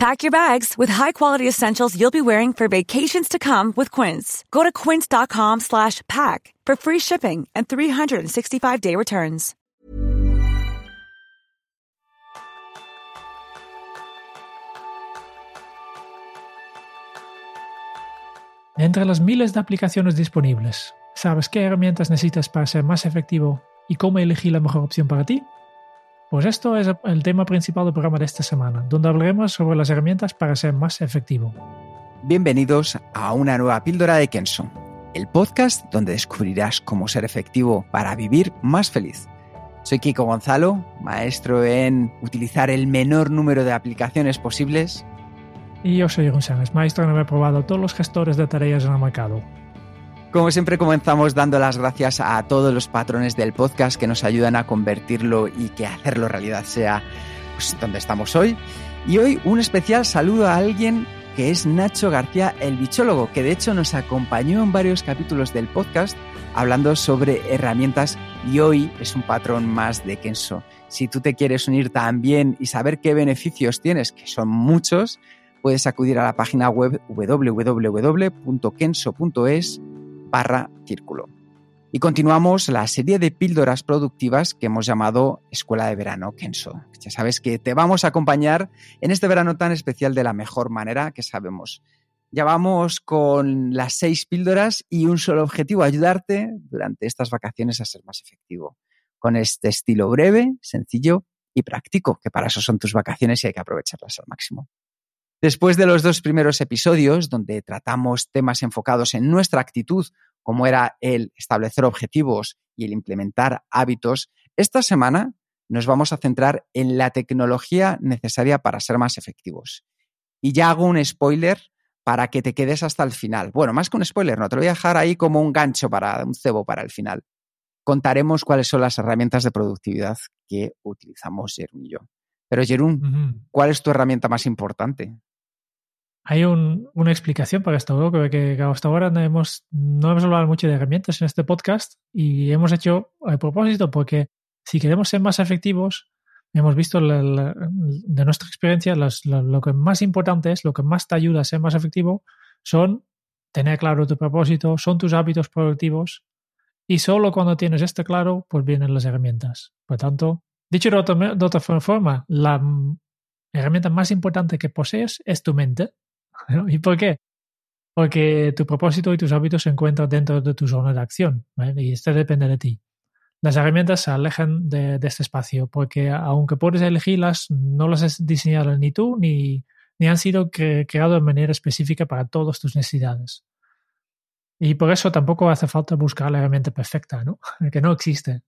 Pack your bags with high-quality essentials you'll be wearing for vacations to come with Quince. Go to quince.com slash pack for free shipping and 365-day returns. Entre las miles de aplicaciones disponibles, ¿sabes qué herramientas necesitas para ser más efectivo y cómo elegir la mejor opción para ti? Pues esto es el tema principal del programa de esta semana, donde hablaremos sobre las herramientas para ser más efectivo. Bienvenidos a una nueva píldora de Kenso, el podcast donde descubrirás cómo ser efectivo para vivir más feliz. Soy Kiko Gonzalo, maestro en utilizar el menor número de aplicaciones posibles. Y yo soy González, maestro en haber probado todos los gestores de tareas en el mercado. Como siempre comenzamos dando las gracias a todos los patrones del podcast que nos ayudan a convertirlo y que hacerlo realidad sea pues, donde estamos hoy. Y hoy un especial saludo a alguien que es Nacho García, el bichólogo, que de hecho nos acompañó en varios capítulos del podcast hablando sobre herramientas y hoy es un patrón más de Kenso. Si tú te quieres unir también y saber qué beneficios tienes, que son muchos, puedes acudir a la página web www.kenso.es barra círculo. Y continuamos la serie de píldoras productivas que hemos llamado Escuela de Verano Kenso. Ya sabes que te vamos a acompañar en este verano tan especial de la mejor manera que sabemos. Ya vamos con las seis píldoras y un solo objetivo, ayudarte durante estas vacaciones a ser más efectivo. Con este estilo breve, sencillo y práctico, que para eso son tus vacaciones y hay que aprovecharlas al máximo. Después de los dos primeros episodios, donde tratamos temas enfocados en nuestra actitud, como era el establecer objetivos y el implementar hábitos, esta semana nos vamos a centrar en la tecnología necesaria para ser más efectivos. Y ya hago un spoiler para que te quedes hasta el final. Bueno, más que un spoiler, no, te lo voy a dejar ahí como un gancho para un cebo para el final. Contaremos cuáles son las herramientas de productividad que utilizamos Jerún y yo. Pero Jerún, ¿cuál es tu herramienta más importante? Hay una explicación para esto, que, hasta ahora no hemos, no hemos hablado mucho de herramientas en este podcast y hemos hecho a propósito porque si queremos ser más efectivos, hemos visto de nuestra experiencia lo, que más importante es, lo que más te ayuda a ser más efectivo son tener claro tu propósito, son tus hábitos productivos y solo cuando tienes esto claro, pues vienen las herramientas. Por tanto, dicho de otra, de otra forma, la herramienta más importante que posees es tu mente ¿Y por qué? Porque tu propósito y tus hábitos se encuentran dentro de tu zona de acción y esto depende de ti. Las herramientas se alejan de, este espacio porque aunque puedes elegirlas, no las has diseñado ni tú ni, ni han sido creadas de manera específica para todas tus necesidades. Y por eso tampoco hace falta buscar la herramienta perfecta, ¿no? que no existe.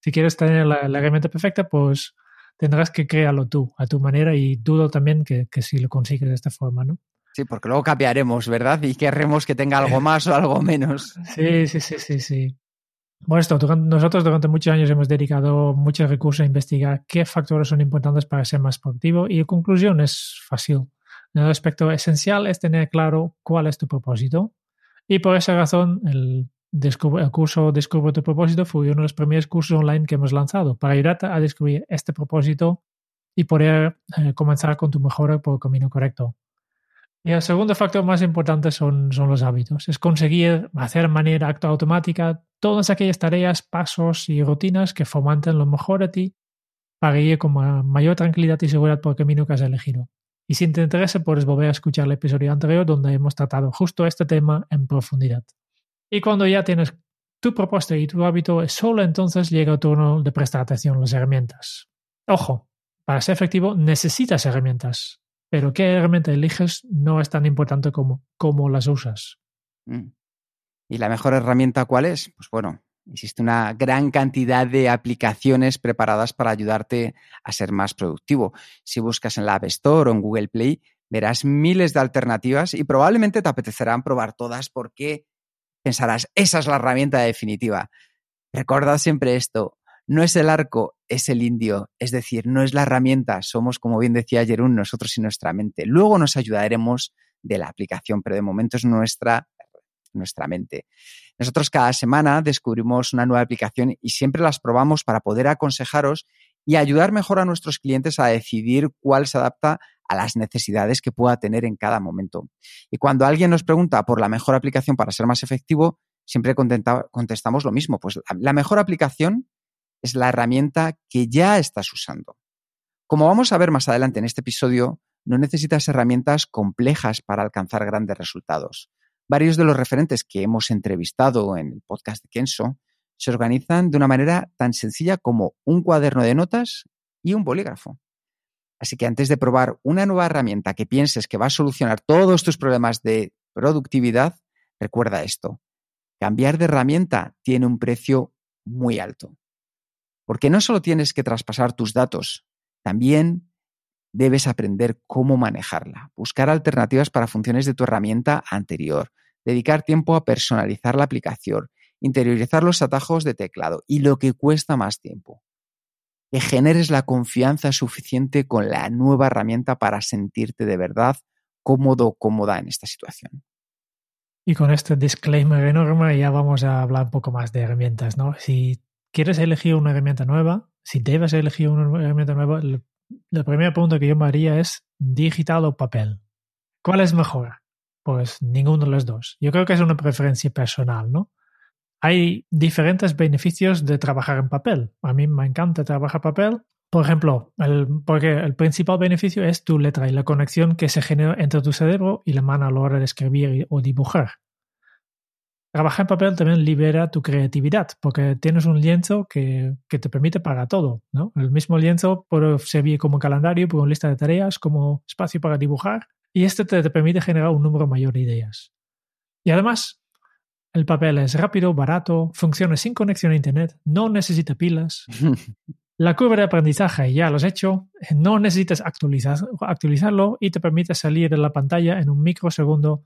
Si quieres tener la, herramienta perfecta, pues tendrás que crearlo tú, a tu manera, y dudo también que, que si lo consigues de esta forma, ¿no? Sí, porque luego cambiaremos, ¿verdad? Y querremos que tenga algo más o algo menos. Sí, sí, sí, sí, sí. Bueno, esto, nosotros durante muchos años hemos dedicado muchos recursos a investigar qué factores son importantes para ser más productivo y la conclusión es fácil. El aspecto esencial es tener claro cuál es tu propósito y por esa razón el, curso Descubre tu propósito fue uno de los primeros cursos online que hemos lanzado para ayudarte a descubrir este propósito y poder eh, comenzar con tu mejora por el camino correcto. Y el segundo factor más importante son, son los hábitos. Es conseguir hacer de manera automática todas aquellas tareas, pasos y rutinas que fomenten lo mejor de ti para ir con mayor tranquilidad y seguridad por el camino que has elegido. Y si te interesa, puedes volver a escuchar el episodio anterior donde hemos tratado justo este tema en profundidad. Y cuando ya tienes tu propuesta y tu hábito, solo entonces llega el turno de prestar atención a las herramientas. Ojo, para ser efectivo necesitas herramientas pero qué herramienta eliges no es tan importante como cómo las usas. Mm. ¿Y la mejor herramienta cuál es? Pues bueno, existe una gran cantidad de aplicaciones preparadas para ayudarte a ser más productivo. Si buscas en la App Store o en Google Play, verás miles de alternativas y probablemente te apetecerán probar todas porque pensarás, esa es la herramienta definitiva. Recordad siempre esto, no es el arco, es el indio, es decir, no es la herramienta, somos, como bien decía Jerún, nosotros y nuestra mente. Luego nos ayudaremos de la aplicación, pero de momento es nuestra, nuestra mente. Nosotros cada semana descubrimos una nueva aplicación y siempre las probamos para poder aconsejaros y ayudar mejor a nuestros clientes a decidir cuál se adapta a las necesidades que pueda tener en cada momento. Y cuando alguien nos pregunta por la mejor aplicación para ser más efectivo, siempre contestamos lo mismo. Pues la mejor aplicación es la herramienta que ya estás usando. Como vamos a ver más adelante en este episodio, no necesitas herramientas complejas para alcanzar grandes resultados. Varios de los referentes que hemos entrevistado en el podcast de Kenso se organizan de una manera tan sencilla como un cuaderno de notas y un bolígrafo. Así que antes de probar una nueva herramienta que pienses que va a solucionar todos tus problemas de productividad, recuerda esto. Cambiar de herramienta tiene un precio muy alto. Porque no solo tienes que traspasar tus datos, también debes aprender cómo manejarla, buscar alternativas para funciones de tu herramienta anterior, dedicar tiempo a personalizar la aplicación, interiorizar los atajos de teclado y lo que cuesta más tiempo. Que generes la confianza suficiente con la nueva herramienta para sentirte de verdad cómodo o cómoda en esta situación. Y con este disclaimer enorme ya vamos a hablar un poco más de herramientas, ¿no? Si quieres elegir una herramienta nueva, si debes elegir una herramienta nueva, la primera pregunta que yo me haría es digital o papel. ¿Cuál es mejor? Pues ninguno de los dos. Yo creo que es una preferencia personal, ¿no? Hay diferentes beneficios de trabajar en papel. A mí me encanta trabajar papel. Por ejemplo, el, porque el principal beneficio es tu letra y la conexión que se genera entre tu cerebro y la mano a la hora de escribir o dibujar. Trabajar en papel también libera tu creatividad, porque tienes un lienzo que, te permite para todo. ¿no? El mismo lienzo puede servir como calendario, como lista de tareas, como espacio para dibujar, y este te, te permite generar un número mayor de ideas. Y además, el papel es rápido, barato, funciona sin conexión a Internet, no necesita pilas. La curva de aprendizaje ya lo has hecho, no necesitas actualizar, actualizarlo y te permite salir de la pantalla en un microsegundo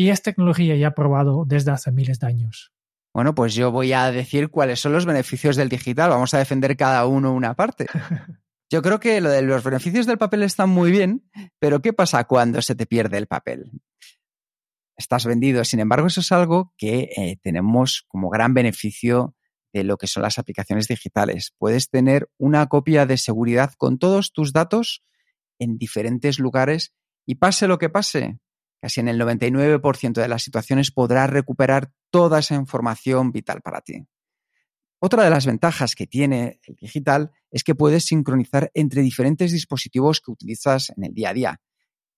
y es tecnología ya probado desde hace miles de años. Bueno, pues yo voy a decir cuáles son los beneficios del digital. Vamos a defender cada uno una parte. Yo creo que lo de los beneficios del papel están muy bien, pero ¿qué pasa cuando se te pierde el papel? Estás vendido. Sin embargo, eso es algo que eh, tenemos como gran beneficio de lo que son las aplicaciones digitales. Puedes tener una copia de seguridad con todos tus datos en diferentes lugares y pase lo que pase, Casi en el 99% de las situaciones podrás recuperar toda esa información vital para ti. Otra de las ventajas que tiene el digital es que puedes sincronizar entre diferentes dispositivos que utilizas en el día a día.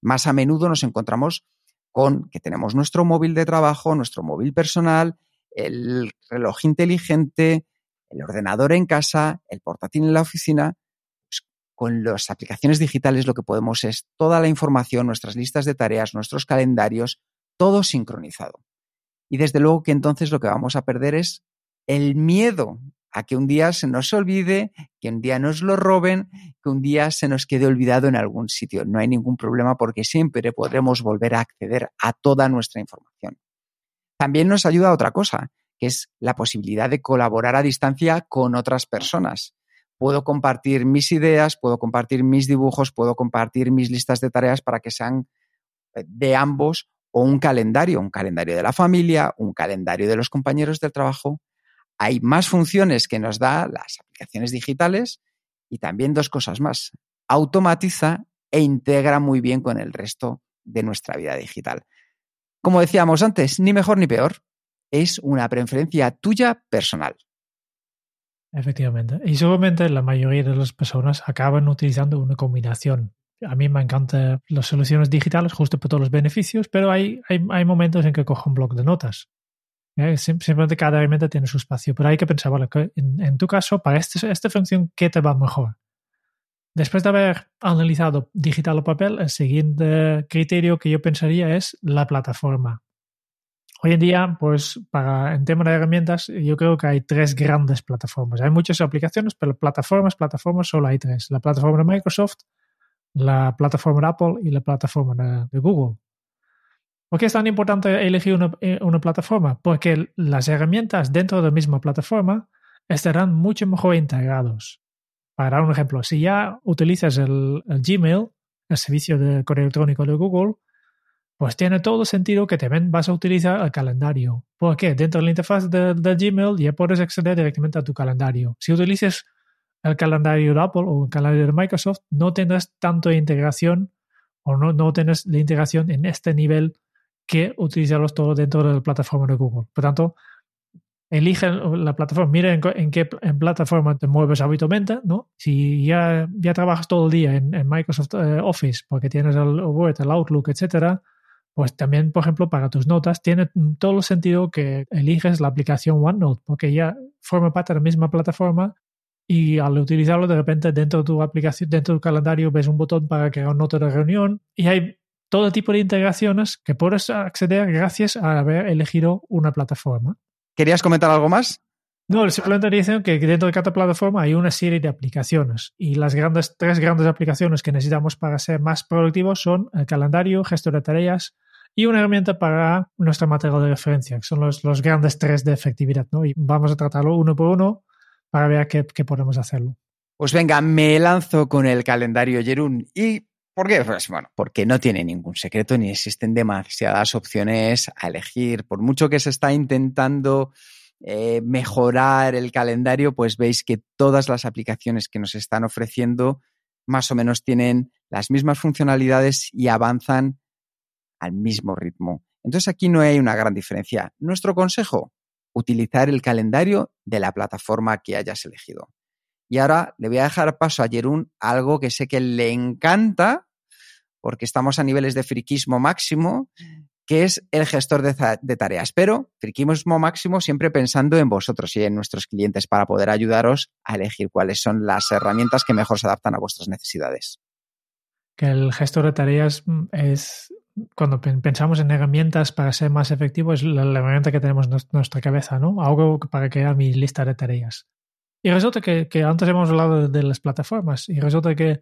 Más a menudo nos encontramos con que tenemos nuestro móvil de trabajo, nuestro móvil personal, el reloj inteligente, el ordenador en casa, el portátil en la oficina con las aplicaciones digitales lo que podemos es toda la información, nuestras listas de tareas, nuestros calendarios, todo sincronizado. Y desde luego que entonces lo que vamos a perder es el miedo a que un día se nos olvide, que un día nos lo roben, que un día se nos quede olvidado en algún sitio. No hay ningún problema porque siempre podremos volver a acceder a toda nuestra información. También nos ayuda otra cosa, que es la posibilidad de colaborar a distancia con otras personas puedo compartir mis ideas, puedo compartir mis dibujos, puedo compartir mis listas de tareas para que sean eh, de ambos o un calendario, un calendario de la familia, un calendario de los compañeros del trabajo. Hay más funciones que nos da las aplicaciones digitales y también dos cosas más. Automatiza e integra muy bien con el resto de nuestra vida digital. Como decíamos antes, ni mejor ni peor. Es una preferencia tuya personal. Efectivamente. Y seguramente la mayoría de las personas acaban utilizando una combinación. A mí me encantan las soluciones digitales justo por todos los beneficios, pero hay, hay, momentos en que cojo un bloc de notas. ¿Eh? Simplemente cada herramienta tiene su espacio, pero hay que pensar, vale, en, tu caso, para este, esta función, ¿qué te va mejor? Después de haber analizado digital o papel, el siguiente criterio que yo pensaría es la plataforma. Hoy en día, pues para en tema de herramientas, yo creo que hay tres grandes plataformas. Hay muchas aplicaciones, pero plataformas, plataformas, solo hay tres. La plataforma de Microsoft, la plataforma de Apple y la plataforma de, Google. ¿Por qué es tan importante elegir una, eh, una, plataforma? Porque las herramientas dentro de la misma plataforma estarán mucho mejor integrados. Para dar un ejemplo, si ya utilizas el, Gmail, el servicio de correo electrónico de Google, pues tiene todo sentido que también vas a utilizar el calendario. ¿Por qué? Dentro de la interfaz de, Gmail ya puedes acceder directamente a tu calendario. Si utilizas el calendario de Apple o el calendario de Microsoft, no tendrás tanto integración o no, no tienes la integración en este nivel que utilizarlos todo dentro de la plataforma de Google. Por tanto, elige la plataforma, mira en, qué en plataforma te mueves habitualmente, ¿no? Si ya, ya trabajas todo el día en, Microsoft eh, Office porque tienes el Word, el Outlook, etcétera, pues también, por ejemplo, para tus notas, tiene todo el sentido que eliges la aplicación OneNote porque ya forma parte de la misma plataforma y al utilizarlo de repente dentro de tu aplicación, dentro de tu calendario ves un botón para crear nota de reunión y hay todo tipo de integraciones que puedes acceder gracias a haber elegido una plataforma. ¿Querías comentar algo más? No, simplemente dicen que dentro de cada plataforma hay una serie de aplicaciones y las grandes, tres grandes aplicaciones que necesitamos para ser más productivos son el calendario, gestor de tareas y una herramienta para nuestro material de referencia, que son los, los grandes tres de efectividad. ¿no? Y vamos a tratarlo uno por uno para ver qué, qué podemos hacerlo. Pues venga, me lanzo con el calendario Jerún. ¿Y por qué? Pues bueno, porque no tiene ningún secreto ni existen demasiadas opciones a elegir. Por mucho que se está intentando eh, mejorar el calendario, pues veis que todas las aplicaciones que nos están ofreciendo más o menos tienen las mismas funcionalidades y avanzan al mismo ritmo. Entonces aquí no hay una gran diferencia. Nuestro consejo, utilizar el calendario de la plataforma que hayas elegido. Y ahora le voy a dejar paso a Jerún algo que sé que le encanta, porque estamos a niveles de friquismo máximo, que es el gestor de, tareas. Pero friquismo máximo siempre pensando en vosotros y en nuestros clientes para poder ayudaros a elegir cuáles son las herramientas que mejor se adaptan a vuestras necesidades. Que el gestor de tareas mm, es cuando pensamos en herramientas para ser más efectivo, es la, herramienta que tenemos en nuestra cabeza, ¿no? Algo para crear mi lista de tareas. Y resulta que, antes hemos hablado de, las plataformas y resulta que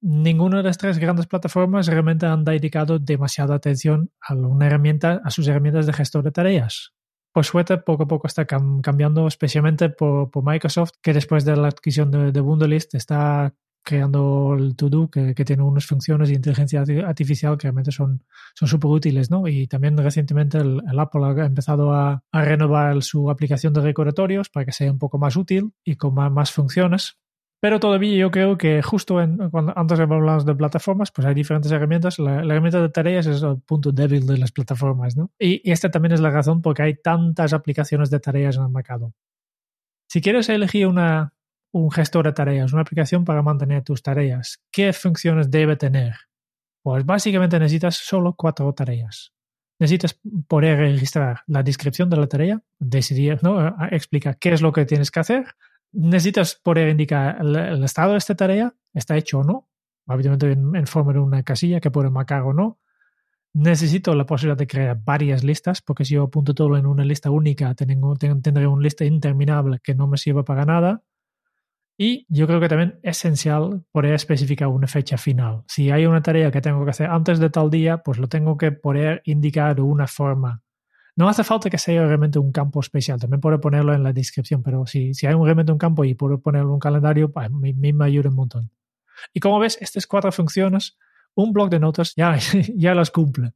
ninguna de las tres grandes plataformas realmente han dedicado demasiada atención a una herramienta, a sus herramientas de gestor de tareas. Por suerte, poco a poco está cambiando, especialmente por, Microsoft, que después de la adquisición de, de Wunderlist está creando el to-do que, tiene unas funciones de inteligencia artificial que realmente son súper útiles, ¿no? Y también recientemente Apple ha empezado a, renovar su aplicación de recordatorios para que sea un poco más útil y con más, funciones. Pero todavía yo creo que justo en, cuando antes hablamos de plataformas, pues hay diferentes herramientas. La, herramienta de tareas es el punto débil de las plataformas, ¿no? Y, y esta también es la razón por qué hay tantas aplicaciones de tareas en el mercado. Si quieres elegir una, un gestor de tareas, una aplicación para mantener tus tareas. ¿Qué funciones debe tener? Pues básicamente necesitas solo cuatro tareas. Necesitas poder registrar la descripción de la tarea, decidir, ¿no? explica qué es lo que tienes que hacer. Necesitas poder indicar el, estado de esta tarea, está hecho o no, obviamente en, forma de una casilla que puede marcar o no. Necesito la posibilidad de crear varias listas, porque si yo apunto todo en una lista única, tendré una lista interminable que no me sirve para nada. Y yo creo que también es esencial poder especificar una fecha final. Si hay una tarea que tengo que hacer antes de tal día, pues lo tengo que poder indicar de una forma. No hace falta que sea realmente un campo especial, también puedo ponerlo en la descripción, pero si, si hay realmente un campo y puedo ponerlo en un calendario, pues mí, me ayuda un montón. Y como ves, estas cuatro funciones, un blog de notas ya, ya las cumple.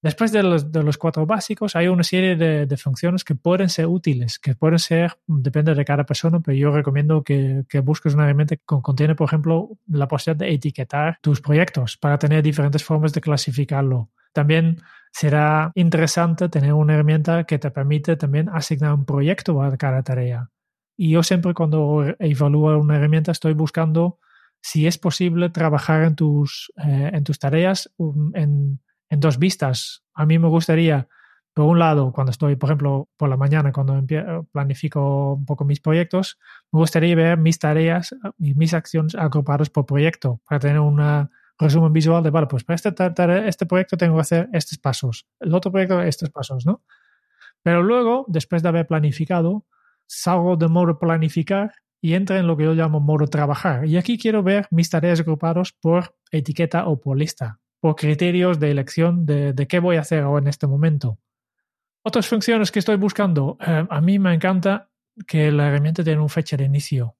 Después de los, cuatro básicos, hay una serie de, funciones que pueden ser útiles, que pueden ser, depende de cada persona, pero yo recomiendo que, que, busques una herramienta que contiene, por ejemplo, la posibilidad de etiquetar tus proyectos para tener diferentes formas de clasificarlo. También será interesante tener una herramienta que te permite también asignar un proyecto a cada tarea. Y yo siempre cuando evalúo una herramienta estoy buscando si es posible trabajar en tus, eh, en tus tareas um, en en dos vistas. A mí me gustaría, por un lado, cuando estoy, por ejemplo, por la mañana, cuando planifico un poco mis proyectos, me gustaría ver mis tareas y mis acciones agrupadas por proyecto para tener un resumen visual de, vale, pues para este, este proyecto tengo que hacer estos pasos, el otro proyecto estos pasos, ¿no? Pero luego, después de haber planificado, salgo de modo planificar y entro en lo que yo llamo modo trabajar. Y aquí quiero ver mis tareas agrupadas por etiqueta o por lista por criterios de elección de, qué voy a hacer ahora en este momento. Otras funciones que estoy buscando, eh, a mí me encanta que la herramienta tiene una fecha de inicio.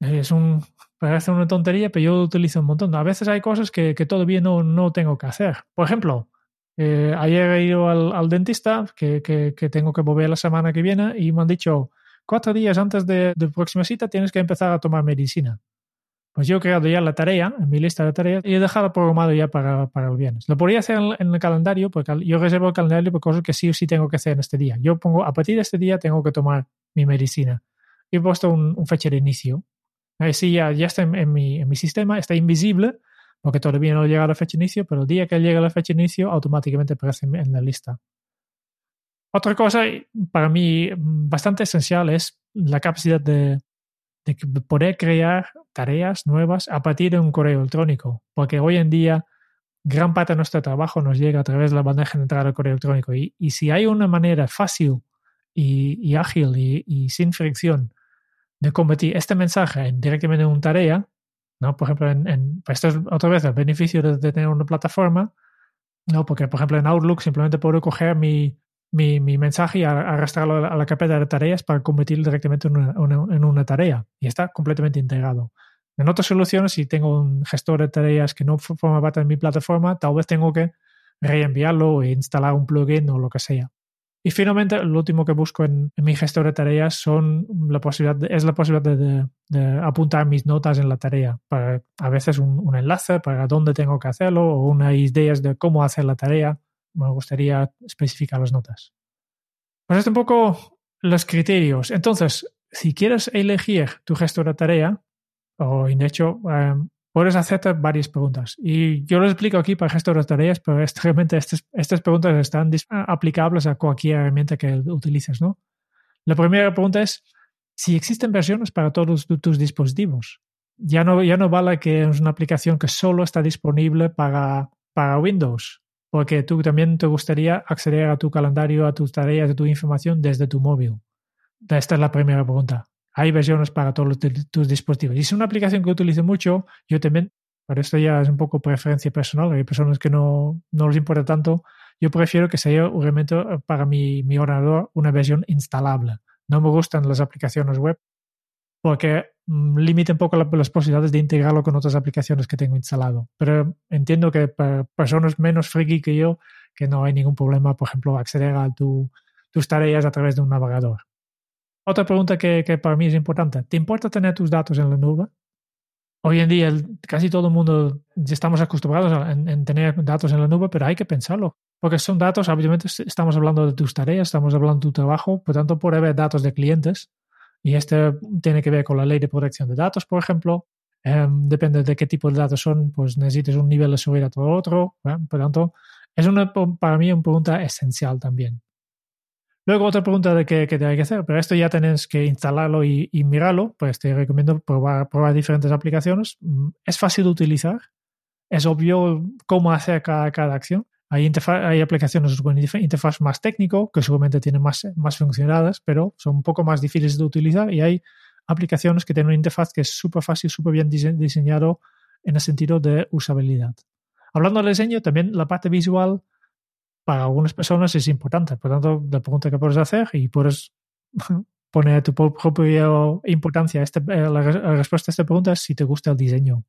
Es un, parece una tontería, pero yo lo utilizo un montón. A veces hay cosas que, que todavía no, no tengo que hacer. Por ejemplo, eh, ayer he ido al, al dentista, que, que, que, tengo que volver la semana que viene, y me han dicho, cuatro días antes de, de próxima cita tienes que empezar a tomar medicina. Pues yo he creado ya la tarea en mi lista de tareas y he dejado programado ya para, para el viernes. Lo podría hacer en, en, el calendario, porque yo reservo el calendario por cosas que sí o sí tengo que hacer en este día. Yo pongo, a partir de este día tengo que tomar mi medicina. He puesto un, un fecha de inicio. Así ya, ya está en, en, mi, en mi sistema, está invisible, porque todavía no llega la fecha de inicio, pero el día que llega la fecha de inicio automáticamente aparece en la lista. Otra cosa para mí bastante esencial es la capacidad de, de poder crear tareas nuevas a partir de un correo electrónico, porque hoy en día gran parte de nuestro trabajo nos llega a través de la bandeja de entrada del correo electrónico y, y si hay una manera fácil y, ágil y, sin fricción de convertir este mensaje en, directamente en una tarea, ¿no? Por ejemplo, en, pues esto es otra vez el beneficio de, de, tener una plataforma, ¿no? Porque, por ejemplo, en Outlook simplemente puedo coger mi, mi, mi mensaje y arrastrarlo a la, carpeta de tareas para convertirlo directamente en una, una, en una tarea. Y está completamente integrado. En otras soluciones, si tengo un gestor de tareas que no forma parte de mi plataforma, tal vez tengo que reenviarlo e instalar un plugin o lo que sea. Y finalmente, lo último que busco en, en mi gestor de tareas son la posibilidad de, es la posibilidad de, de, de, apuntar mis notas en la tarea. Para, a veces un, un, enlace para dónde tengo que hacerlo o unas ideas de cómo hacer la tarea. Me gustaría especificar las notas. Pues es un poco los criterios. Entonces, si quieres elegir tu gestor de tarea, o de hecho, um, puedes hacerte varias preguntas. Y yo lo explico aquí para gestor de tareas, pero realmente estas, estas preguntas están aplicables a cualquier herramienta que utilices, ¿no? La primera pregunta es si existen versiones para todos tus, tus dispositivos. Ya no, ya no vale que es una aplicación que solo está disponible para, para Windows, porque tú también te gustaría acceder a tu calendario, a tus tareas, a tu información desde tu móvil. Esta es la primera pregunta hay versiones para todos los, tus dispositivos. Y es una aplicación que utilizo mucho. Yo también, pero esto ya es un poco preferencia personal. Hay personas que no, no les importa tanto. Yo prefiero que sea realmente para mi, mi ordenador una versión instalable. No me gustan las aplicaciones web porque mmm, limita un poco la, las posibilidades de integrarlo con otras aplicaciones que tengo instalado. Pero entiendo que para personas menos friki que yo, que no hay ningún problema, por ejemplo, acceder a tu, tus tareas a través de un navegador. Otra pregunta que, que, para mí es importante. ¿Te importa tener tus datos en la nube? Hoy en día casi todo el mundo estamos acostumbrados a, en, en, tener datos en la nube, pero hay que pensarlo. Porque son datos, obviamente estamos hablando de tus tareas, estamos hablando de tu trabajo, por tanto puede haber datos de clientes. Y este tiene que ver con la ley de protección de datos, por ejemplo. Eh, depende de qué tipo de datos son, pues necesitas un nivel de seguridad o otro. ¿eh? Por tanto, es una, para mí una pregunta esencial también. Luego otra pregunta de que te hay que hacer, pero esto ya tenés que instalarlo y, y, mirarlo, pues te recomiendo probar, probar diferentes aplicaciones. Mm, es fácil de utilizar, es obvio cómo hacer cada, cada acción. Hay, aplicaciones con interfaz más técnico, que seguramente tienen más, más funcionalidades, pero son un poco más difíciles de utilizar y hay aplicaciones que tienen una interfaz que es súper fácil, súper bien dise diseñado en el sentido de usabilidad. Hablando del diseño, también la parte visual para algunas personas es importante. Por tanto, la pregunta que puedes hacer y puedes poner tu propia importancia a este, la, la, respuesta a esta pregunta es si te gusta el diseño.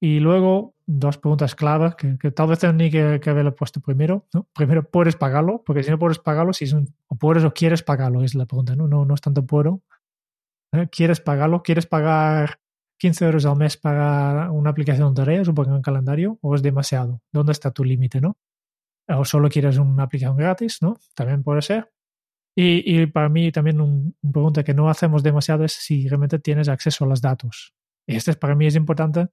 Y luego, dos preguntas claves que, que tal vez tenés que, que, haberlo puesto primero. ¿no? Primero, ¿puedes pagarlo? Porque si no puedes pagarlo, si es un, o puedes o quieres pagarlo, es la pregunta. No, no, no es tanto puedo. ¿Eh? ¿Quieres pagarlo? ¿Quieres pagar 15 euros al mes para una aplicación de tareas o para un calendario? ¿O es demasiado? ¿Dónde está tu límite? ¿no? o solo quieres una aplicación gratis, ¿no? También puede ser. Y, y para mí también un, un, pregunta que no hacemos demasiado es si realmente tienes acceso a los datos. Y este para mí es importante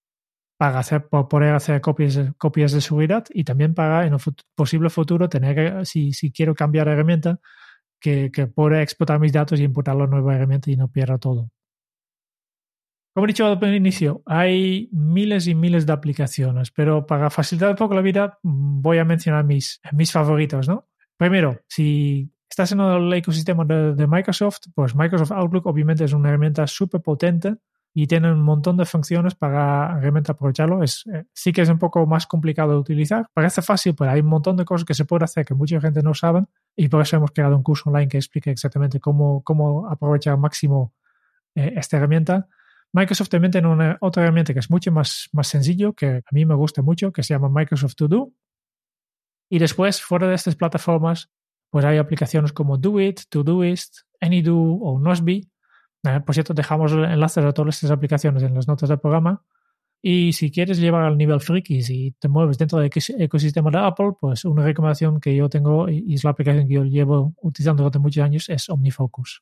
para, hacer, para poder hacer copias, copias de seguridad y también para en un fut posible futuro tener si, si quiero cambiar de herramienta, que, que pueda explotar mis datos y importar la nueva herramienta y no pierda todo. Como he dicho al inicio, hay miles y miles de aplicaciones, pero para facilitar un poco la vida voy a mencionar mis, mis favoritos, ¿no? Primero, si estás en el ecosistema de, de, Microsoft, pues Microsoft Outlook obviamente es una herramienta súper potente y tiene un montón de funciones para realmente aprovecharlo. Es, eh, sí que es un poco más complicado de utilizar. Parece fácil, pero hay un montón de cosas que se puede hacer que mucha gente no sabe y por eso hemos creado un curso online que explique exactamente cómo, cómo aprovechar al máximo eh, esta herramienta. Microsoft también tiene una, otra herramienta que es mucho más, más sencillo, que a mí me gusta mucho, que se llama Microsoft To Do. Y después, fuera de estas plataformas, pues hay aplicaciones como Do-It, Todoist, AnyDo o Nosby. Eh, por cierto, dejamos enlaces a todas estas aplicaciones en las notas del programa. Y si quieres llevar al nivel frikis y te mueves dentro del ecosistema de Apple, pues una recomendación que yo tengo y es la aplicación que yo llevo utilizando durante muchos años es OmniFocus.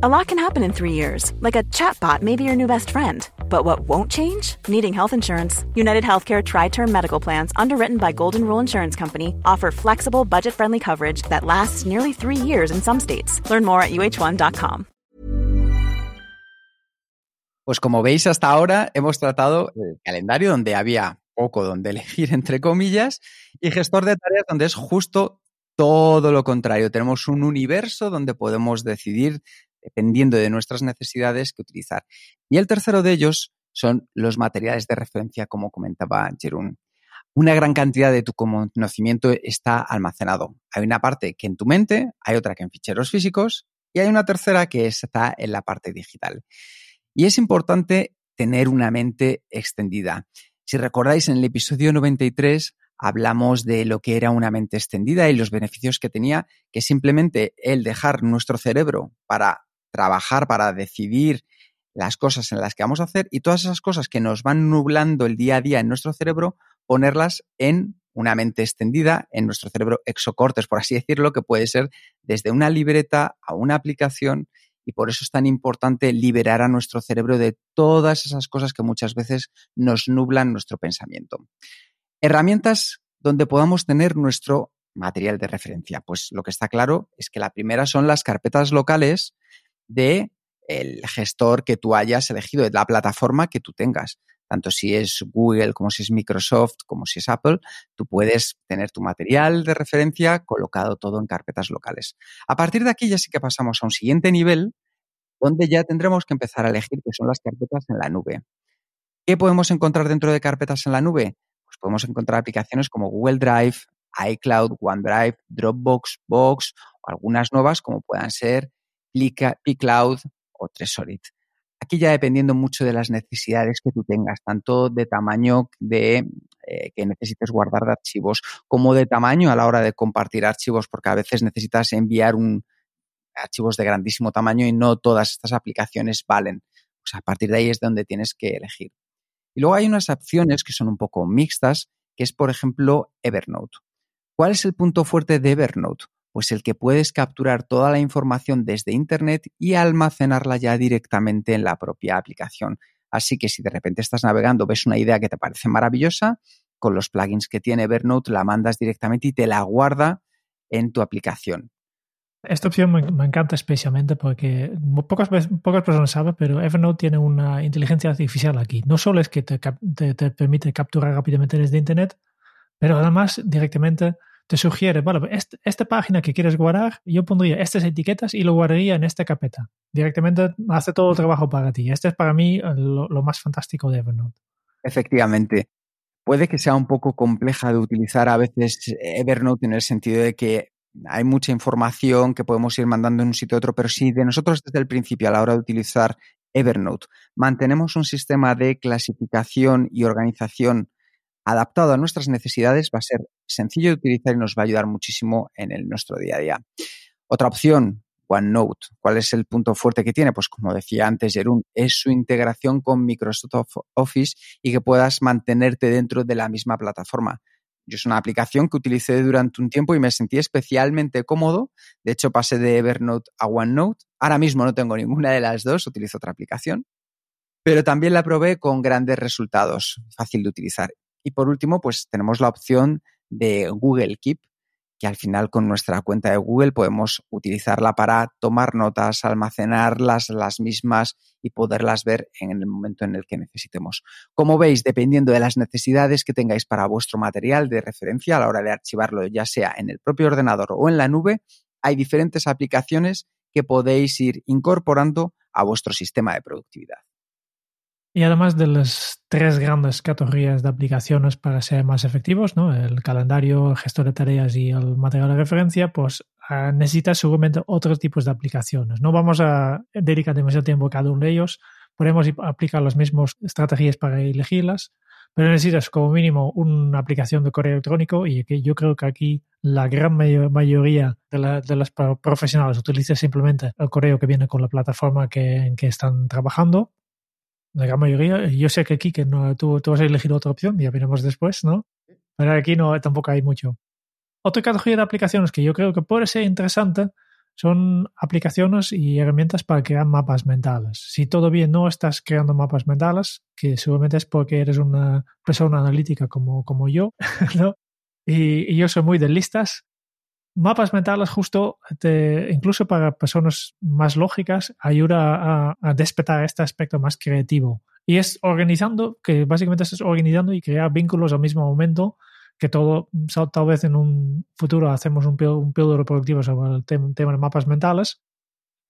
A lot can happen in three years, like a chatbot may be your new best friend. But what won't change? Needing health insurance. United Healthcare Tri Term Medical Plans, underwritten by Golden Rule Insurance Company, offer flexible, budget friendly coverage that lasts nearly three years in some states. Learn more at uh1.com. Pues como veis, hasta ahora hemos tratado el calendario donde había poco donde elegir, entre comillas, y gestor de tareas donde es justo todo lo contrario. Tenemos un universo donde podemos decidir dependiendo de nuestras necesidades, que utilizar. Y el tercero de ellos son los materiales de referencia, como comentaba Jerún. Una gran cantidad de tu conocimiento está almacenado. Hay una parte que en tu mente, hay otra que en ficheros físicos y hay una tercera que está en la parte digital. Y es importante tener una mente extendida. Si recordáis, en el episodio 93 hablamos de lo que era una mente extendida y los beneficios que tenía, que simplemente el dejar nuestro cerebro para trabajar, para decidir las cosas en las que vamos a hacer y todas esas cosas que nos van nublando el día a día en nuestro cerebro, ponerlas en una mente extendida, en nuestro cerebro exocortes, por así decirlo, que puede ser desde una libreta a una aplicación y por eso es tan importante liberar a nuestro cerebro de todas esas cosas que muchas veces nos nublan nuestro pensamiento. Herramientas donde podamos tener nuestro material de referencia. Pues lo que está claro es que la primera son las carpetas locales de el gestor que tú hayas elegido, de la plataforma que tú tengas. Tanto si es Google como si es Microsoft, como si es Apple, tú puedes tener tu material de referencia colocado todo en carpetas locales. A partir de aquí ya sí que pasamos a un siguiente nivel donde ya tendremos que empezar a elegir qué son las carpetas en la nube. ¿Qué podemos encontrar dentro de carpetas en la nube? Pues podemos encontrar aplicaciones como Google Drive, iCloud, OneDrive, Dropbox, Box o algunas nuevas como puedan ser pCloud o Tresorit. Aquí ya dependiendo mucho de las necesidades que tú tengas, tanto de tamaño de eh, que necesites guardar de archivos, como de tamaño a la hora de compartir archivos, porque a veces necesitas enviar un, archivos de grandísimo tamaño y no todas estas aplicaciones valen. Pues a partir de ahí es donde tienes que elegir. Y luego hay unas opciones que son un poco mixtas, que es por ejemplo Evernote. ¿Cuál es el punto fuerte de Evernote? Pues el que puedes capturar toda la información desde Internet y almacenarla ya directamente en la propia aplicación. Así que si de repente estás navegando, ves una idea que te parece maravillosa, con los plugins que tiene Evernote la mandas directamente y te la guarda en tu aplicación. Esta opción me, encanta especialmente porque pocas, pocas personas saben, pero Evernote tiene una inteligencia artificial aquí. No solo es que te, te permite capturar rápidamente desde Internet, pero además directamente te sugiere, bueno, esta página que quieres guardar, yo pondría estas etiquetas y lo guardaría en esta carpeta. Directamente hace todo el trabajo para ti. Este es para mí lo, lo más fantástico de Evernote. Efectivamente. Puede que sea un poco compleja de utilizar a veces Evernote en el sentido de que hay mucha información que podemos ir mandando en un sitio a otro, pero si de nosotros desde el principio a la hora de utilizar Evernote mantenemos un sistema de clasificación y organización adaptado a nuestras necesidades, va a ser sencillo de utilizar y nos va a ayudar muchísimo en nuestro día a día. Otra opción, OneNote. ¿Cuál es el punto fuerte que tiene? Pues como decía antes Jerún, es su integración con Microsoft Office y que puedas mantenerte dentro de la misma plataforma. Yo es una aplicación que utilicé durante un tiempo y me sentí especialmente cómodo. De hecho, pasé de Evernote a OneNote. Ahora mismo no tengo ninguna de las dos, utilizo otra aplicación. Pero también la probé con grandes resultados, fácil de utilizar. Y por último, pues tenemos la opción de Google Keep, que al final con nuestra cuenta de Google podemos utilizarla para tomar notas, almacenarlas las mismas y poderlas ver en el momento en el que necesitemos. Como veis, dependiendo de las necesidades que tengáis para vuestro material de referencia a la hora de archivarlo, ya sea en el propio ordenador o en la nube, hay diferentes aplicaciones que podéis ir incorporando a vuestro sistema de productividad. Y además de las tres grandes categorías de aplicaciones para ser más efectivos, ¿no? el calendario, el gestor de tareas y el material de referencia, pues uh, necesitas seguramente otros tipos de aplicaciones. No vamos a dedicar demasiado tiempo a cada uno de ellos, podemos aplicar las mismas estrategias para elegirlas, pero necesitas como mínimo una aplicación de correo electrónico y que yo creo que aquí la gran mayoría de, la, de los profesionales utiliza simplemente el correo que viene con la plataforma en que están trabajando la gran mayoría. Yo sé que que no, tú, tú has elegido otra opción, ya veremos después, ¿no? Pero aquí no, tampoco hay mucho. Otra categoría de aplicaciones que yo creo que puede ser interesante son aplicaciones y herramientas para crear mapas mentales. Si todavía no estás creando mapas mentales, que seguramente es porque eres una persona analítica como, como yo, ¿no? Y, y, yo soy muy de listas, mapas mentales justo, incluso para personas más lógicas, ayuda a, despertar este aspecto más creativo. Y es organizando, que básicamente es organizando y crear vínculos al mismo momento, que todo, tal vez en un futuro hacemos un, un píldora productivo sobre el tema de mapas mentales,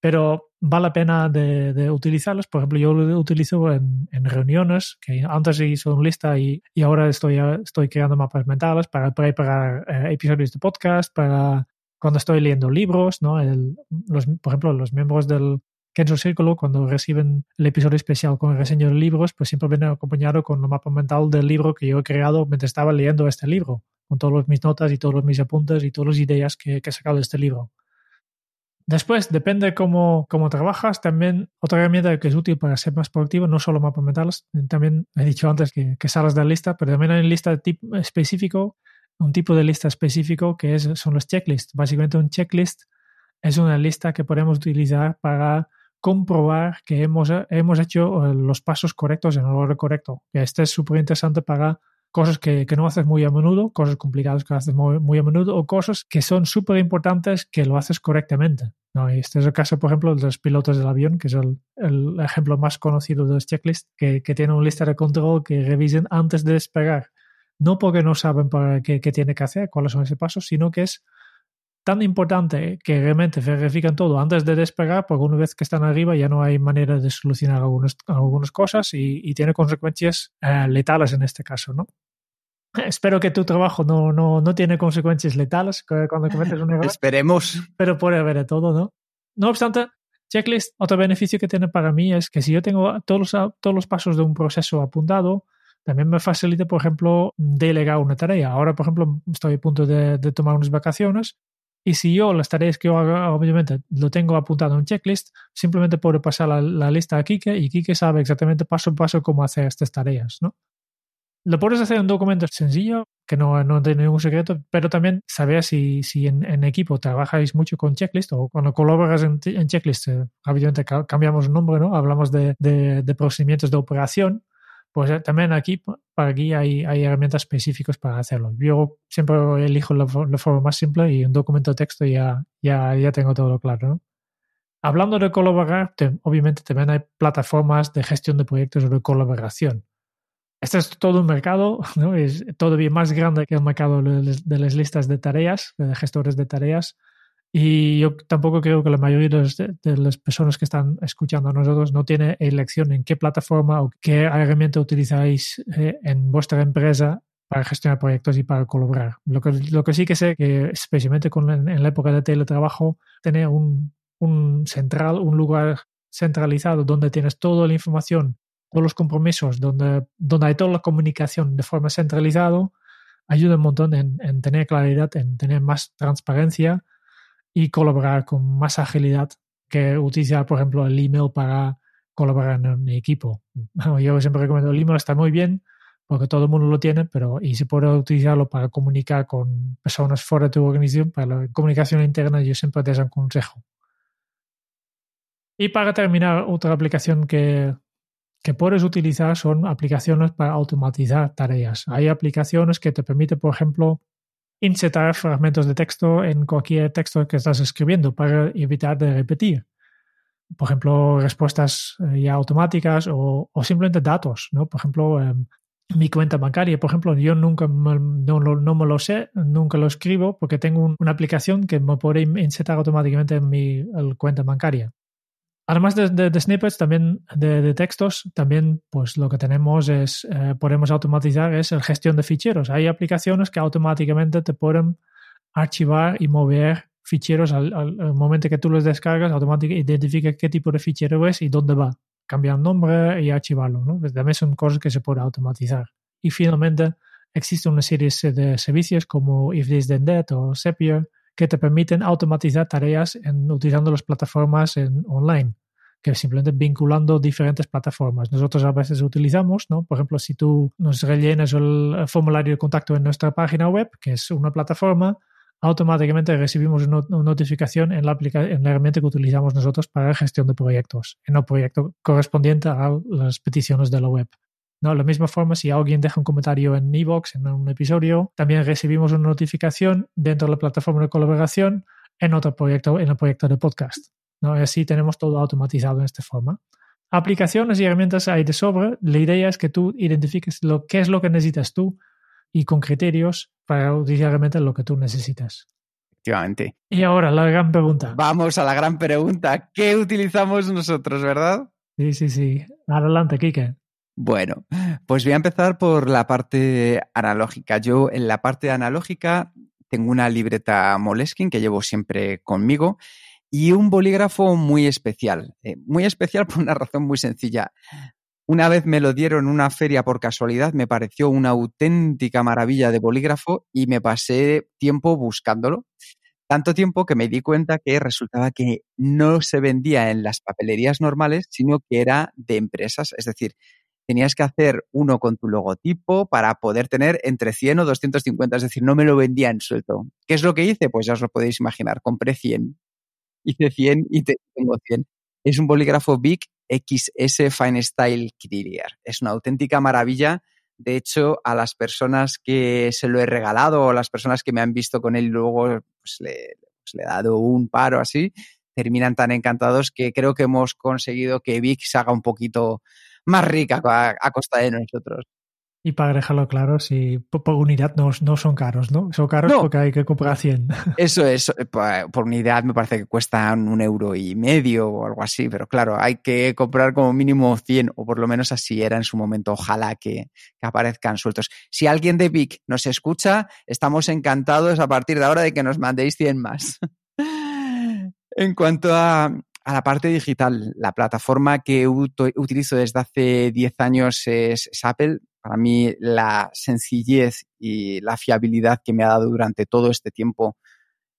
pero vale la pena de, utilizarlos. Por ejemplo, yo lo utilizo en, reuniones, que antes hice una lista y, y, ahora estoy, estoy creando mapas mentales para preparar eh, episodios de podcast, para cuando estoy leyendo libros, ¿no? El, los, por ejemplo, los miembros del Kenzo Círculo, cuando reciben el episodio especial con el reseño de libros, pues siempre viene acompañado con el mapa mental del libro que yo he creado mientras estaba leyendo este libro, con todas mis notas y todos mis apuntes y todas las ideas que, que he sacado de este libro. Después, depende cómo, cómo trabajas, también otra herramienta que es útil para ser más productivo, no solo mapas mentales, también he dicho antes que, que sales de la lista, pero también hay lista tipo específico, un tipo de lista específico que es, son los checklists. Básicamente un checklist es una lista que podemos utilizar para comprobar que hemos, hemos hecho eh, los pasos correctos en el orden correcto. Este es súper interesante para cosas que, que, no haces muy a menudo, cosas complicadas que haces muy, muy a menudo o cosas que son súper importantes que lo haces correctamente. ¿no? Este es el caso, por ejemplo, de los pilotos del avión, que es el, el ejemplo más conocido de los checklists, que, que tienen una lista de control que revisen antes de despegar. No porque no saben para qué, qué tiene que hacer, cuáles son esos pasos, sino que es tan importante que realmente verifican todo antes de despegar, porque una vez que están arriba ya no hay manera de solucionar algunas, algunas cosas y, y tiene consecuencias eh, letales en este caso, ¿no? Espero que tu trabajo no, no, no tiene consecuencias letales cuando cometes un error. Esperemos. Pero puede haber de todo, ¿no? No obstante, checklist, otro beneficio que tiene para mí es que si yo tengo todos los, todos los pasos de un proceso apuntado, también me facilita, por ejemplo, delegar una tarea. Ahora, por ejemplo, estoy a punto de, de tomar unas vacaciones y si yo las tareas que yo haga, obviamente, lo tengo apuntado en un checklist, simplemente puedo pasar la, la, lista a Kike y Kike sabe exactamente paso a paso cómo hacer estas tareas, ¿no? Lo puedes hacer en un documento sencillo, que no, no tiene ningún secreto, pero también saber si, si en, en, equipo trabajáis mucho con checklist o cuando colaboras en, en checklist, eh, obviamente cambiamos el nombre, ¿no? Hablamos de, de, de procedimientos de operación, pues eh, también aquí, aquí hay, herramientas específicas para hacerlo. Yo siempre elijo la, la, forma más simple y un documento de texto ya, ya, ya tengo todo claro. Hablando de colaborar, te, obviamente también hay plataformas de gestión de proyectos o de colaboración. Este es todo un mercado, ¿no? es todavía más grande que el mercado de las listas de tareas, de gestores de tareas. Y yo tampoco creo que la mayoría de, de, las personas que están escuchando a nosotros no tiene elección en qué plataforma o qué herramienta utilizáis eh, en vuestra empresa para gestionar proyectos y para colaborar. Lo que, lo que sí que sé que, especialmente con, en, en la época de teletrabajo, tener un, un central, un lugar centralizado donde tienes toda la información, todos los compromisos, donde, donde hay toda la comunicación de forma centralizada, ayuda un montón en, en tener claridad, en tener más transparencia y colaborar con más agilidad que utilizar, por ejemplo, el email para colaborar en un equipo. Yo siempre recomiendo el email, está muy bien porque todo el mundo lo tiene, pero y se puede utilizarlo para comunicar con personas fuera de tu organización, para la comunicación interna yo siempre te consejo. Y para terminar, otra aplicación que, que puedes utilizar son aplicaciones para automatizar tareas. Hay aplicaciones que te permiten, por ejemplo, insertar fragmentos de texto en cualquier texto que estás escribiendo para evitar de repetir. Por ejemplo, respuestas eh, ya automáticas o, simplemente datos, ¿no? Por ejemplo, em, mi cuenta bancaria, por ejemplo, yo nunca me, no, no, me lo sé, nunca lo escribo porque tengo una aplicación que me puede insertar automáticamente en mi cuenta bancaria. Además de, snippets, también de, textos, también pues lo que tenemos es, eh, podemos automatizar es la gestión de ficheros. Hay aplicaciones que automáticamente te pueden archivar y mover ficheros al, momento que tú los descargas, automáticamente identifica qué tipo de fichero es y dónde va. Cambiar el nombre y archivarlo. ¿no? Pues también son cosas que se pueden automatizar. Y finalmente, existe una serie de servicios como If This Then That o Zapier que te permiten automatizar tareas en, utilizando las plataformas en, online que simplemente vinculando diferentes plataformas. Nosotros a veces utilizamos, ¿no? Por ejemplo, si tú nos rellenas el formulario de contacto en nuestra página web, que es una plataforma, automáticamente recibimos una notificación en la, en la herramienta que utilizamos nosotros para gestión de proyectos, en el proyecto correspondiente a las peticiones de la web. ¿No? De la misma forma, si alguien deja un comentario en Evox, en un episodio, también recibimos una notificación dentro de la plataforma de colaboración en otro proyecto, en el proyecto de podcast. ¿no? Y así tenemos todo automatizado en esta forma. Aplicaciones y herramientas hay de sobra. La idea es que tú identifiques lo, qué es lo que necesitas tú y con criterios para utilizar realmente lo que tú necesitas. Efectivamente. Y ahora la gran pregunta. Vamos a la gran pregunta. ¿Qué utilizamos nosotros, verdad? Sí, sí, sí. Adelante, Kike. Bueno, pues voy a empezar por la parte analógica. Yo en la parte analógica tengo una libreta Moleskine que llevo siempre conmigo y un bolígrafo muy especial. Eh, muy especial por una razón muy sencilla. Una vez me lo dieron en una feria por casualidad, me pareció una auténtica maravilla de bolígrafo y me pasé tiempo buscándolo. Tanto tiempo que me di cuenta que resultaba que no se vendía en las papelerías normales, sino que era de empresas. Es decir, tenías que hacer uno con tu logotipo para poder tener entre 100 o 250, es decir, no me lo vendían suelto. ¿Qué es lo que hice? Pues ya os lo podéis imaginar, compré 100. Hice 100 y tengo 100. Es un bolígrafo Big XS Fine Style Clear. Es una auténtica maravilla. De hecho, a las personas que se lo he regalado o las personas que me han visto con él y luego pues, le, pues, le he dado un paro así, terminan tan encantados que creo que hemos conseguido que Vic se haga un poquito más rica a, costa de nosotros. Y para dejarlo claro, si por unidad no, no son caros, ¿no? Son caros porque hay que comprar 100. Eso es, eh, por unidad me parece que cuestan un euro y medio o algo así, pero claro, hay que comprar como mínimo 100 o por lo menos así era en su momento. Ojalá que, que aparezcan sueltos. Si alguien de Vic nos escucha, estamos encantados a partir de ahora de que nos mandéis 100 más. en cuanto a, a la parte digital, la plataforma que utilizo desde hace 10 años es, Apple. Para mí la sencillez y la fiabilidad que me ha dado durante todo este tiempo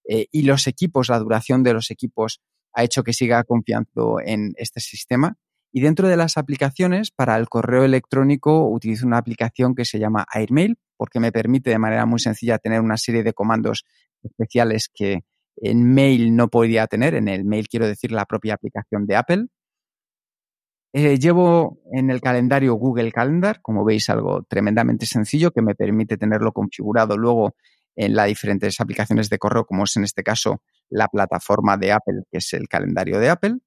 eh, y los equipos, la duración de los equipos ha hecho que siga confiando en este sistema. Y dentro de las aplicaciones, para el correo electrónico utilizo una aplicación que se llama Airmail porque me permite de manera muy sencilla tener una serie de comandos especiales que, en mail no podía tener, en el mail quiero decir la propia aplicación de Apple. Eh, llevo en el calendario Google Calendar, como veis, algo tremendamente sencillo que me permite tenerlo configurado luego en las diferentes aplicaciones de correo, como es en este caso la plataforma de Apple, que es el calendario de Apple.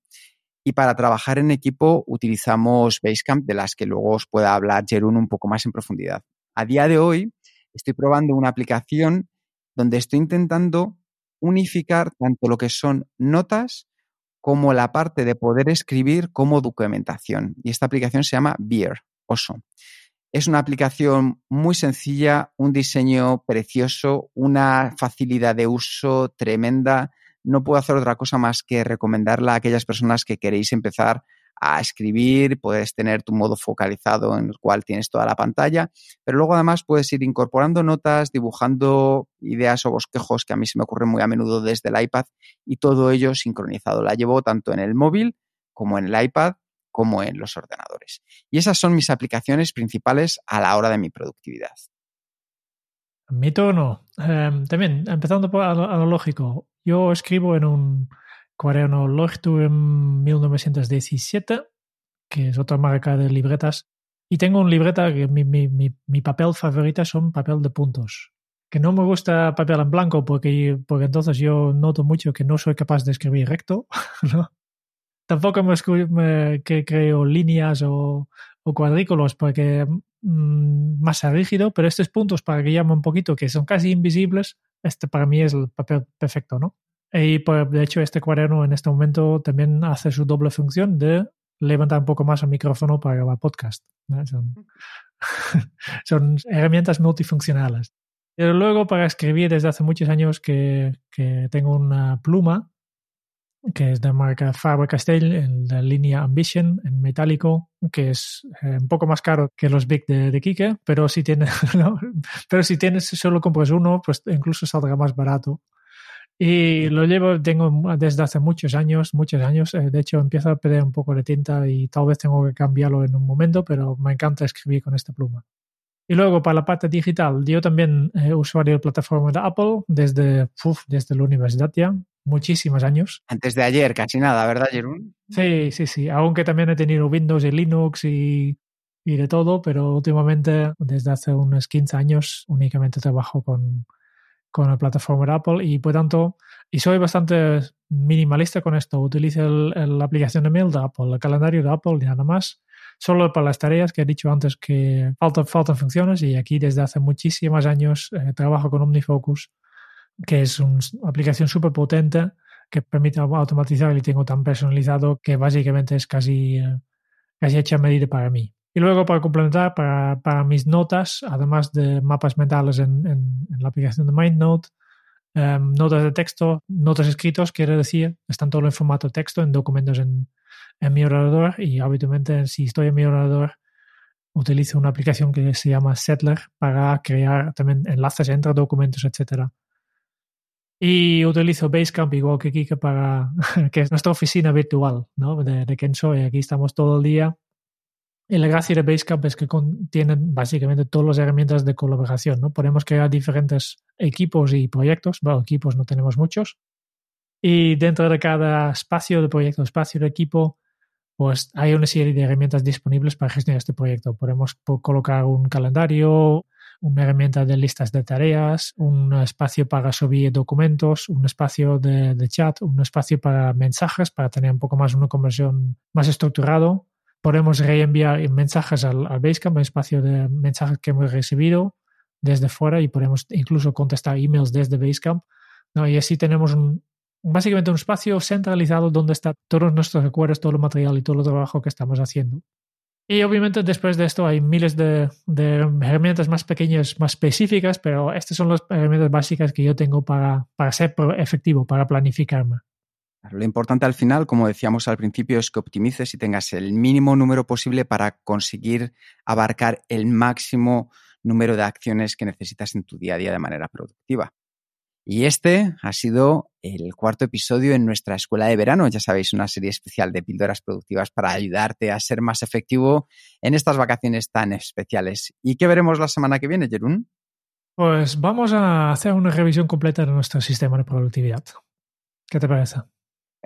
Y para trabajar en equipo utilizamos Basecamp, de las que luego os pueda hablar Jerún un poco más en profundidad. A día de hoy estoy probando una aplicación donde estoy intentando unificar tanto lo que son notas como la parte de poder escribir como documentación. Y esta aplicación se llama Beer, oso. Es una aplicación muy sencilla, un diseño precioso, una facilidad de uso tremenda. No puedo hacer otra cosa más que recomendarla a aquellas personas que queréis empezar a escribir, puedes tener tu modo focalizado en el cual tienes toda la pantalla, pero luego además puedes ir incorporando notas, dibujando ideas o bosquejos que a mí se me ocurren muy a menudo desde el iPad y todo ello sincronizado. La llevo tanto en el móvil como en el iPad como en los ordenadores. Y esas son mis aplicaciones principales a la hora de mi productividad. Mi turno. Em, también, empezando por lo, lógico. Yo escribo en un cuaderno Leuchtturm 1917, que es otra marca de libretas. Y tengo un libreta que mi, mi, mi, papel favorito son papel de puntos. Que no me gusta papel en blanco porque, porque entonces yo noto mucho que no soy capaz de escribir recto. ¿no? Tampoco me, me que creo líneas o, o cuadrículos porque mmm, más rígido, pero estos puntos para que llame un poquito, que son casi invisibles, este para mí es el papel perfecto, ¿no? Y pues, de hecho este cuaderno en este momento también hace su doble función de levantar un poco más el micrófono para grabar podcast. Son, son, herramientas multifuncionales. Pero luego para escribir desde hace muchos años que, que tengo una pluma que es de marca Faber-Castell, en la línea Ambition, en metálico, que es eh, un poco más caro que los Big de, de Kike, pero si tienes, ¿no? pero si tienes, solo compras uno, pues incluso saldrá más barato. Y lo llevo, tengo desde hace muchos años, muchos años. Eh, de hecho, empiezo a perder un poco de tinta y tal vez tengo que cambiarlo en un momento, pero me encanta escribir con esta pluma. Y luego, para la parte digital, yo también he usuario de plataforma de Apple desde, uf, desde la universidad ya muchísimos años. Antes de ayer, casi nada, ¿verdad, Jerón? Sí, sí, sí. Aunque también he tenido Windows y Linux y, y de todo, pero últimamente, desde hace unos 15 años, únicamente trabajo con, con la plataforma de Apple y por tanto, y soy bastante minimalista con esto. Utilizo la aplicación de mail de Apple, el calendario de Apple y nada más. Solo para las tareas que he dicho antes que faltan, faltan funciones y aquí desde hace muchísimos años eh, trabajo con OmniFocus que es una aplicación súper potente que permite automatizar y tengo tan personalizado que básicamente es casi, eh, casi hecha a medida para mí. Y luego para complementar, para, para mis notas, además de mapas mentales en, en, la aplicación de MindNote, em, notas de texto, notas escritos, quiere decir, están todo en formato texto, en documentos en, en mi ordenador y habitualmente si estoy en mi ordenador utilizo una aplicación que se llama Settler para crear también enlaces entre documentos, etcétera. Y utilizo Basecamp igual que Kike para, que es nuestra oficina virtual, ¿no? De, de Kenso y aquí estamos todo el día. Y la gracia de Basecamp es que contienen básicamente todas las herramientas de colaboración, ¿no? Podemos crear diferentes equipos y proyectos. Bueno, equipos no tenemos muchos. Y dentro de cada espacio de proyecto, espacio de equipo, pues hay una serie de herramientas disponibles para gestionar este proyecto. Podemos colocar un calendario, una herramienta de listas de tareas, un espacio para subir documentos, un espacio de, chat, un espacio para mensajes, para tener un poco más una conversión más estructurado. Podemos reenviar mensajes al, al Basecamp, un espacio de mensajes que hemos recibido desde fuera y podemos incluso contestar emails desde Basecamp. ¿no? Y así tenemos un, básicamente un espacio centralizado donde está todos nuestros recuerdos, todo el material y todo el trabajo que estamos haciendo. Y obviamente después de esto hay miles de, herramientas más pequeñas, más específicas, pero estas son las herramientas básicas que yo tengo para, para ser efectivo, para planificarme. Lo importante al final, como decíamos al principio, es que optimices y tengas el mínimo número posible para conseguir abarcar el máximo número de acciones que necesitas en tu día a día de manera productiva. Y este ha sido el cuarto episodio en nuestra escuela de verano. Ya sabéis, una serie especial de píldoras productivas para ayudarte a ser más efectivo en estas vacaciones tan especiales. ¿Y qué veremos la semana que viene, Jerún? Pues vamos a hacer una revisión completa de nuestro sistema de productividad. ¿Qué te parece?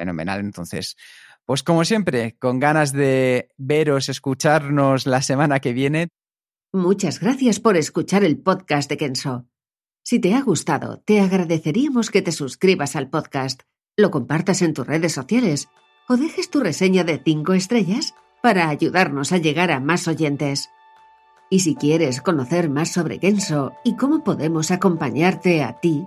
Fenomenal, entonces. Pues como siempre, con ganas de veros, escucharnos la semana que viene. Muchas gracias por escuchar el podcast de Kenso. Si te ha gustado, te agradeceríamos que te suscribas al podcast, lo compartas en tus redes sociales o dejes tu reseña de 5 estrellas para ayudarnos a llegar a más oyentes. Y si quieres conocer más sobre Kenso y cómo podemos acompañarte a ti,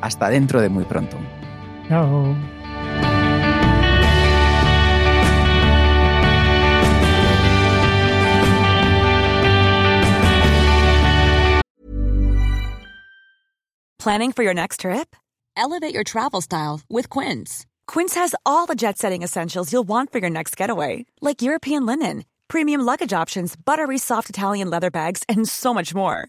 Hasta dentro de muy pronto. Chao. Planning for your next trip? Elevate your travel style with Quince. Quince has all the jet setting essentials you'll want for your next getaway, like European linen, premium luggage options, buttery soft Italian leather bags, and so much more